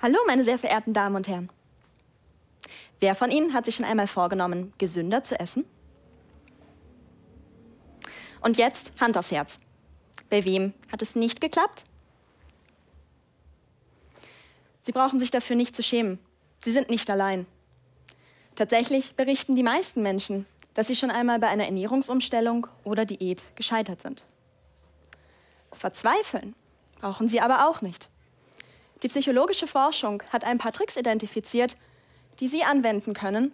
Hallo, meine sehr verehrten Damen und Herren. Wer von Ihnen hat sich schon einmal vorgenommen, gesünder zu essen? Und jetzt Hand aufs Herz. Bei wem hat es nicht geklappt? Sie brauchen sich dafür nicht zu schämen. Sie sind nicht allein. Tatsächlich berichten die meisten Menschen, dass sie schon einmal bei einer Ernährungsumstellung oder Diät gescheitert sind. Verzweifeln brauchen sie aber auch nicht. Die psychologische Forschung hat ein paar Tricks identifiziert, die Sie anwenden können,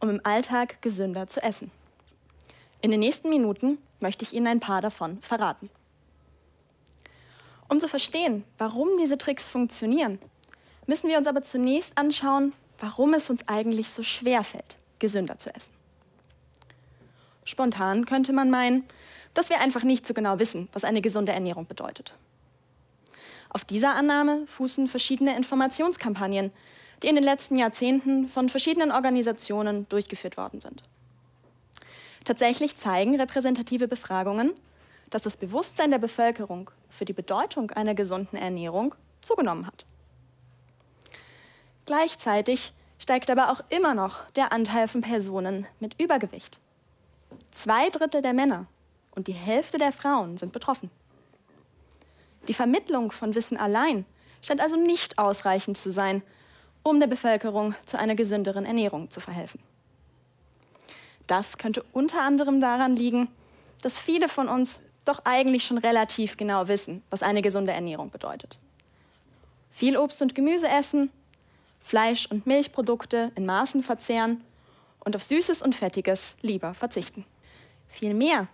um im Alltag gesünder zu essen. In den nächsten Minuten möchte ich Ihnen ein paar davon verraten. Um zu verstehen, warum diese Tricks funktionieren, müssen wir uns aber zunächst anschauen, warum es uns eigentlich so schwer fällt, gesünder zu essen. Spontan könnte man meinen, dass wir einfach nicht so genau wissen, was eine gesunde Ernährung bedeutet. Auf dieser Annahme fußen verschiedene Informationskampagnen, die in den letzten Jahrzehnten von verschiedenen Organisationen durchgeführt worden sind. Tatsächlich zeigen repräsentative Befragungen, dass das Bewusstsein der Bevölkerung für die Bedeutung einer gesunden Ernährung zugenommen hat. Gleichzeitig steigt aber auch immer noch der Anteil von Personen mit Übergewicht. Zwei Drittel der Männer und die Hälfte der Frauen sind betroffen. Die Vermittlung von Wissen allein scheint also nicht ausreichend zu sein, um der Bevölkerung zu einer gesünderen Ernährung zu verhelfen. Das könnte unter anderem daran liegen, dass viele von uns doch eigentlich schon relativ genau wissen, was eine gesunde Ernährung bedeutet. Viel Obst und Gemüse essen, Fleisch- und Milchprodukte in Maßen verzehren und auf Süßes und Fettiges lieber verzichten. Vielmehr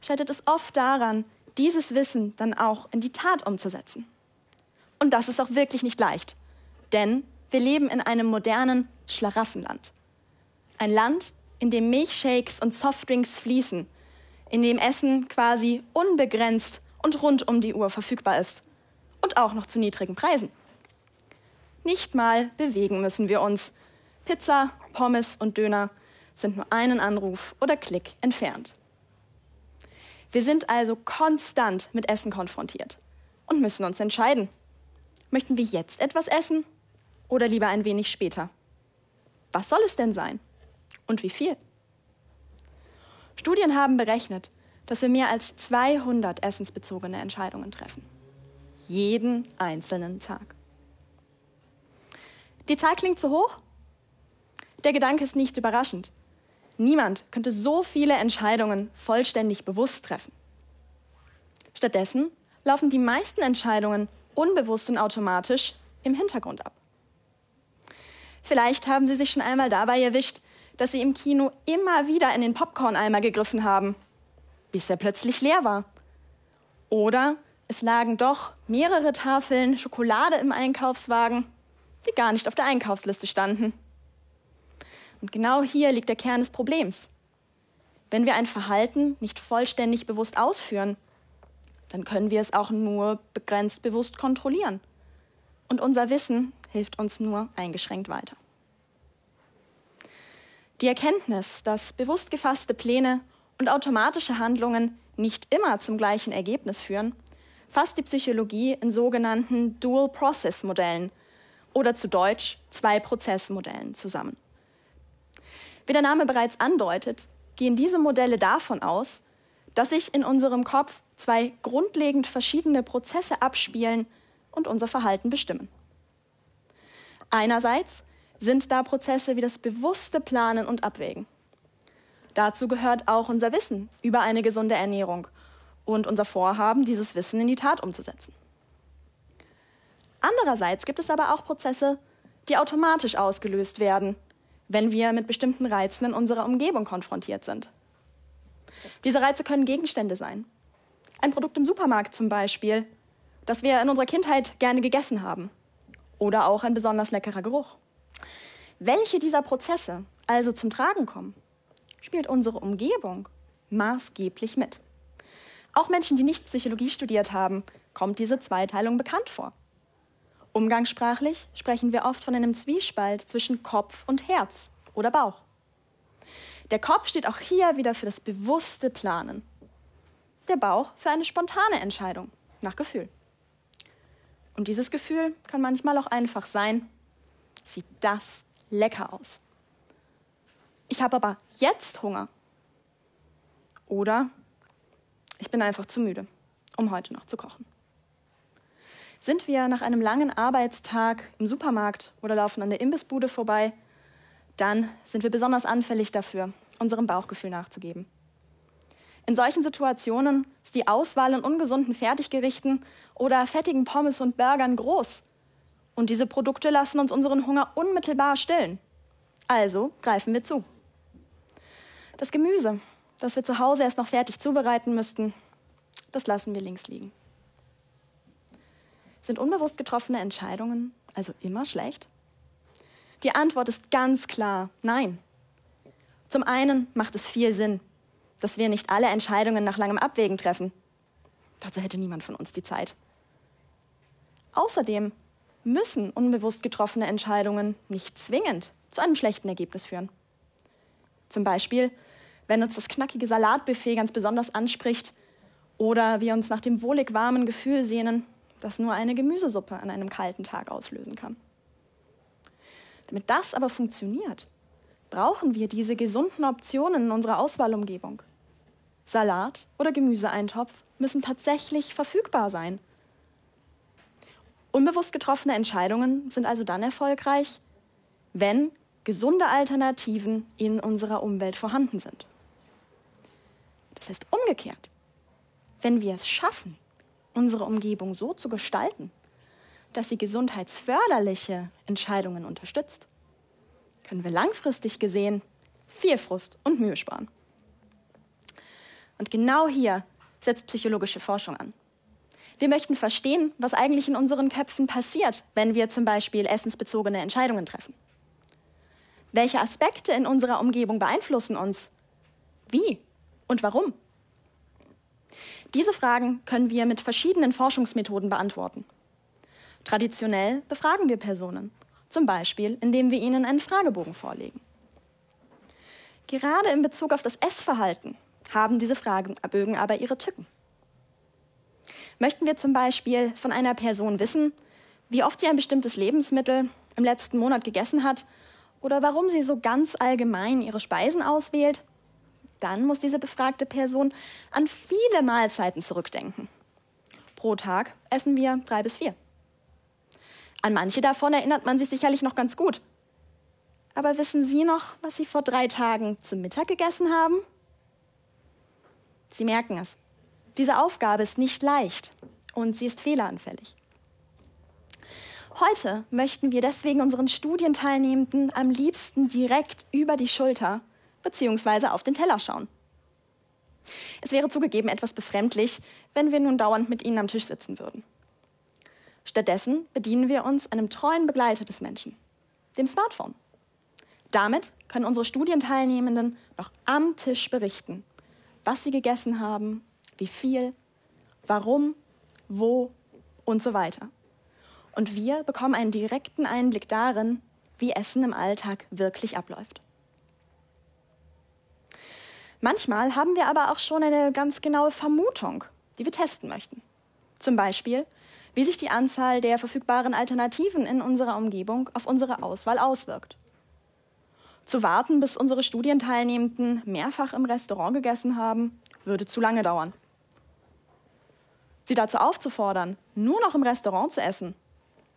scheitert es oft daran, dieses Wissen dann auch in die Tat umzusetzen. Und das ist auch wirklich nicht leicht, denn wir leben in einem modernen Schlaraffenland. Ein Land, in dem Milchshakes und Softdrinks fließen, in dem Essen quasi unbegrenzt und rund um die Uhr verfügbar ist und auch noch zu niedrigen Preisen. Nicht mal bewegen müssen wir uns. Pizza, Pommes und Döner sind nur einen Anruf oder Klick entfernt. Wir sind also konstant mit Essen konfrontiert und müssen uns entscheiden. Möchten wir jetzt etwas essen oder lieber ein wenig später? Was soll es denn sein? Und wie viel? Studien haben berechnet, dass wir mehr als 200 essensbezogene Entscheidungen treffen. Jeden einzelnen Tag. Die Zahl klingt zu hoch? Der Gedanke ist nicht überraschend. Niemand könnte so viele Entscheidungen vollständig bewusst treffen. Stattdessen laufen die meisten Entscheidungen unbewusst und automatisch im Hintergrund ab. Vielleicht haben Sie sich schon einmal dabei erwischt, dass Sie im Kino immer wieder in den Popcorn-Eimer gegriffen haben, bis er plötzlich leer war. Oder es lagen doch mehrere Tafeln Schokolade im Einkaufswagen, die gar nicht auf der Einkaufsliste standen. Und genau hier liegt der Kern des Problems. Wenn wir ein Verhalten nicht vollständig bewusst ausführen, dann können wir es auch nur begrenzt bewusst kontrollieren. Und unser Wissen hilft uns nur eingeschränkt weiter. Die Erkenntnis, dass bewusst gefasste Pläne und automatische Handlungen nicht immer zum gleichen Ergebnis führen, fasst die Psychologie in sogenannten Dual-Process-Modellen oder zu Deutsch Zwei-Prozess-Modellen zusammen. Wie der Name bereits andeutet, gehen diese Modelle davon aus, dass sich in unserem Kopf zwei grundlegend verschiedene Prozesse abspielen und unser Verhalten bestimmen. Einerseits sind da Prozesse wie das bewusste Planen und Abwägen. Dazu gehört auch unser Wissen über eine gesunde Ernährung und unser Vorhaben, dieses Wissen in die Tat umzusetzen. Andererseits gibt es aber auch Prozesse, die automatisch ausgelöst werden wenn wir mit bestimmten Reizen in unserer Umgebung konfrontiert sind. Diese Reize können Gegenstände sein. Ein Produkt im Supermarkt zum Beispiel, das wir in unserer Kindheit gerne gegessen haben. Oder auch ein besonders leckerer Geruch. Welche dieser Prozesse also zum Tragen kommen, spielt unsere Umgebung maßgeblich mit. Auch Menschen, die nicht Psychologie studiert haben, kommt diese Zweiteilung bekannt vor. Umgangssprachlich sprechen wir oft von einem Zwiespalt zwischen Kopf und Herz oder Bauch. Der Kopf steht auch hier wieder für das bewusste Planen. Der Bauch für eine spontane Entscheidung nach Gefühl. Und dieses Gefühl kann manchmal auch einfach sein, sieht das lecker aus. Ich habe aber jetzt Hunger. Oder ich bin einfach zu müde, um heute noch zu kochen. Sind wir nach einem langen Arbeitstag im Supermarkt oder laufen an der Imbissbude vorbei, dann sind wir besonders anfällig dafür, unserem Bauchgefühl nachzugeben. In solchen Situationen ist die Auswahl an ungesunden Fertiggerichten oder fettigen Pommes und Burgern groß. Und diese Produkte lassen uns unseren Hunger unmittelbar stillen. Also greifen wir zu. Das Gemüse, das wir zu Hause erst noch fertig zubereiten müssten, das lassen wir links liegen. Sind unbewusst getroffene Entscheidungen also immer schlecht? Die Antwort ist ganz klar nein. Zum einen macht es viel Sinn, dass wir nicht alle Entscheidungen nach langem Abwägen treffen. Dazu hätte niemand von uns die Zeit. Außerdem müssen unbewusst getroffene Entscheidungen nicht zwingend zu einem schlechten Ergebnis führen. Zum Beispiel, wenn uns das knackige Salatbuffet ganz besonders anspricht oder wir uns nach dem wohlig warmen Gefühl sehnen, das nur eine Gemüsesuppe an einem kalten Tag auslösen kann. Damit das aber funktioniert, brauchen wir diese gesunden Optionen in unserer Auswahlumgebung. Salat oder Gemüseeintopf müssen tatsächlich verfügbar sein. Unbewusst getroffene Entscheidungen sind also dann erfolgreich, wenn gesunde Alternativen in unserer Umwelt vorhanden sind. Das heißt umgekehrt, wenn wir es schaffen, unsere Umgebung so zu gestalten, dass sie gesundheitsförderliche Entscheidungen unterstützt, können wir langfristig gesehen viel Frust und Mühe sparen. Und genau hier setzt psychologische Forschung an. Wir möchten verstehen, was eigentlich in unseren Köpfen passiert, wenn wir zum Beispiel essensbezogene Entscheidungen treffen. Welche Aspekte in unserer Umgebung beeinflussen uns? Wie und warum? Diese Fragen können wir mit verschiedenen Forschungsmethoden beantworten. Traditionell befragen wir Personen, zum Beispiel indem wir ihnen einen Fragebogen vorlegen. Gerade in Bezug auf das Essverhalten haben diese Fragebögen aber ihre Tücken. Möchten wir zum Beispiel von einer Person wissen, wie oft sie ein bestimmtes Lebensmittel im letzten Monat gegessen hat oder warum sie so ganz allgemein ihre Speisen auswählt, dann muss diese befragte Person an viele Mahlzeiten zurückdenken. Pro Tag essen wir drei bis vier. An manche davon erinnert man sich sicherlich noch ganz gut. Aber wissen Sie noch, was Sie vor drei Tagen zum Mittag gegessen haben? Sie merken es. Diese Aufgabe ist nicht leicht und sie ist fehleranfällig. Heute möchten wir deswegen unseren Studienteilnehmenden am liebsten direkt über die Schulter bzw. auf den Teller schauen. Es wäre zugegeben etwas befremdlich, wenn wir nun dauernd mit ihnen am Tisch sitzen würden. Stattdessen bedienen wir uns einem treuen Begleiter des Menschen, dem Smartphone. Damit können unsere Studienteilnehmenden noch am Tisch berichten, was sie gegessen haben, wie viel, warum, wo und so weiter. Und wir bekommen einen direkten Einblick darin, wie Essen im Alltag wirklich abläuft. Manchmal haben wir aber auch schon eine ganz genaue Vermutung, die wir testen möchten. Zum Beispiel, wie sich die Anzahl der verfügbaren Alternativen in unserer Umgebung auf unsere Auswahl auswirkt. Zu warten, bis unsere Studienteilnehmenden mehrfach im Restaurant gegessen haben, würde zu lange dauern. Sie dazu aufzufordern, nur noch im Restaurant zu essen,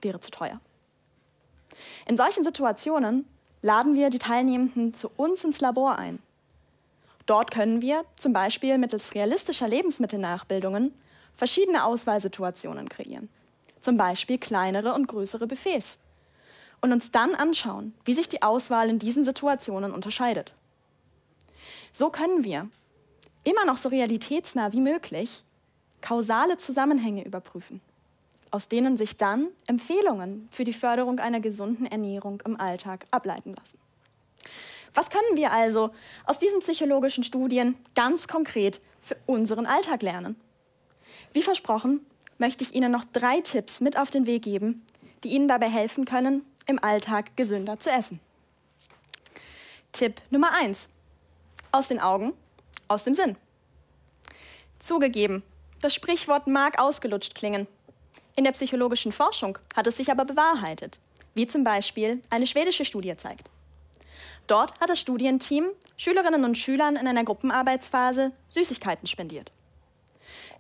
wäre zu teuer. In solchen Situationen laden wir die Teilnehmenden zu uns ins Labor ein. Dort können wir zum Beispiel mittels realistischer Lebensmittelnachbildungen verschiedene Auswahlsituationen kreieren, zum Beispiel kleinere und größere Buffets, und uns dann anschauen, wie sich die Auswahl in diesen Situationen unterscheidet. So können wir, immer noch so realitätsnah wie möglich, kausale Zusammenhänge überprüfen, aus denen sich dann Empfehlungen für die Förderung einer gesunden Ernährung im Alltag ableiten lassen. Was können wir also aus diesen psychologischen Studien ganz konkret für unseren Alltag lernen? Wie versprochen, möchte ich Ihnen noch drei Tipps mit auf den Weg geben, die Ihnen dabei helfen können, im Alltag gesünder zu essen. Tipp Nummer eins: Aus den Augen, aus dem Sinn. Zugegeben, das Sprichwort mag ausgelutscht klingen. In der psychologischen Forschung hat es sich aber bewahrheitet, wie zum Beispiel eine schwedische Studie zeigt. Dort hat das Studienteam Schülerinnen und Schülern in einer Gruppenarbeitsphase Süßigkeiten spendiert.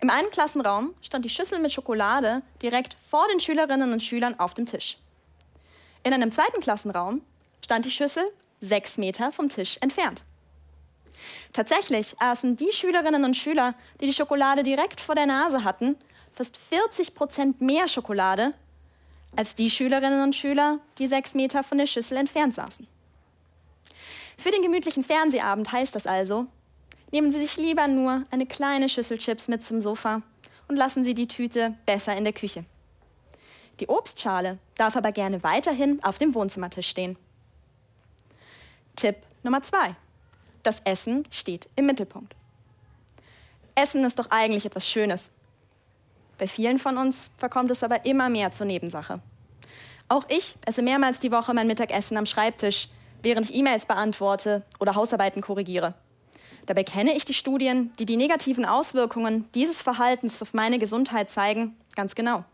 Im einen Klassenraum stand die Schüssel mit Schokolade direkt vor den Schülerinnen und Schülern auf dem Tisch. In einem zweiten Klassenraum stand die Schüssel sechs Meter vom Tisch entfernt. Tatsächlich aßen die Schülerinnen und Schüler, die die Schokolade direkt vor der Nase hatten, fast 40 Prozent mehr Schokolade als die Schülerinnen und Schüler, die sechs Meter von der Schüssel entfernt saßen. Für den gemütlichen Fernsehabend heißt das also, nehmen Sie sich lieber nur eine kleine Schüssel Chips mit zum Sofa und lassen Sie die Tüte besser in der Küche. Die Obstschale darf aber gerne weiterhin auf dem Wohnzimmertisch stehen. Tipp Nummer zwei. Das Essen steht im Mittelpunkt. Essen ist doch eigentlich etwas Schönes. Bei vielen von uns verkommt es aber immer mehr zur Nebensache. Auch ich esse mehrmals die Woche mein Mittagessen am Schreibtisch, während ich E-Mails beantworte oder Hausarbeiten korrigiere. Dabei kenne ich die Studien, die die negativen Auswirkungen dieses Verhaltens auf meine Gesundheit zeigen, ganz genau.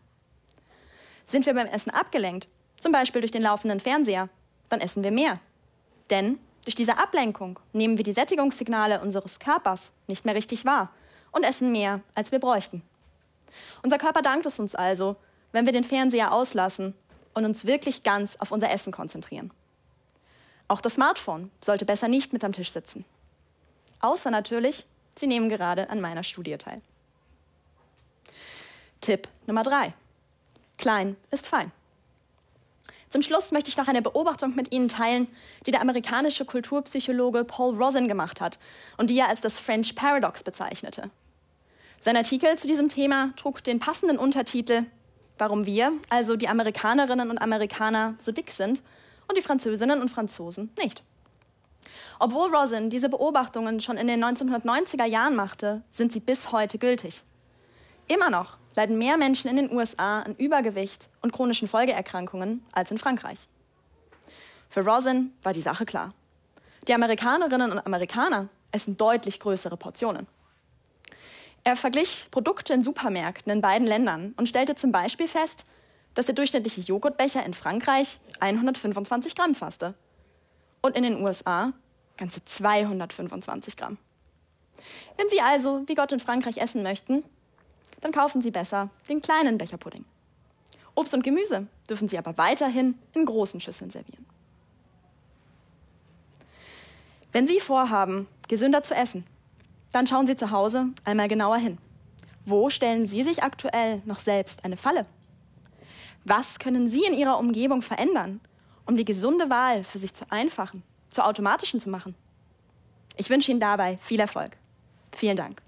Sind wir beim Essen abgelenkt, zum Beispiel durch den laufenden Fernseher, dann essen wir mehr. Denn durch diese Ablenkung nehmen wir die Sättigungssignale unseres Körpers nicht mehr richtig wahr und essen mehr, als wir bräuchten. Unser Körper dankt es uns also, wenn wir den Fernseher auslassen und uns wirklich ganz auf unser Essen konzentrieren. Auch das Smartphone sollte besser nicht mit am Tisch sitzen. Außer natürlich, Sie nehmen gerade an meiner Studie teil. Tipp Nummer drei: Klein ist fein. Zum Schluss möchte ich noch eine Beobachtung mit Ihnen teilen, die der amerikanische Kulturpsychologe Paul Rosin gemacht hat und die er als das French Paradox bezeichnete. Sein Artikel zu diesem Thema trug den passenden Untertitel Warum wir, also die Amerikanerinnen und Amerikaner, so dick sind und die Französinnen und Franzosen nicht. Obwohl Rosin diese Beobachtungen schon in den 1990er Jahren machte, sind sie bis heute gültig. Immer noch leiden mehr Menschen in den USA an Übergewicht und chronischen Folgeerkrankungen als in Frankreich. Für Rosin war die Sache klar. Die Amerikanerinnen und Amerikaner essen deutlich größere Portionen. Er verglich Produkte in Supermärkten in beiden Ländern und stellte zum Beispiel fest, dass der durchschnittliche Joghurtbecher in Frankreich 125 Gramm fasste und in den USA ganze 225 Gramm. Wenn Sie also wie Gott in Frankreich essen möchten, dann kaufen Sie besser den kleinen Becherpudding. Obst und Gemüse dürfen Sie aber weiterhin in großen Schüsseln servieren. Wenn Sie vorhaben, gesünder zu essen, dann schauen Sie zu Hause einmal genauer hin. Wo stellen Sie sich aktuell noch selbst eine Falle? Was können Sie in Ihrer Umgebung verändern, um die gesunde Wahl für sich zu einfachen, zur automatischen zu machen? Ich wünsche Ihnen dabei viel Erfolg. Vielen Dank.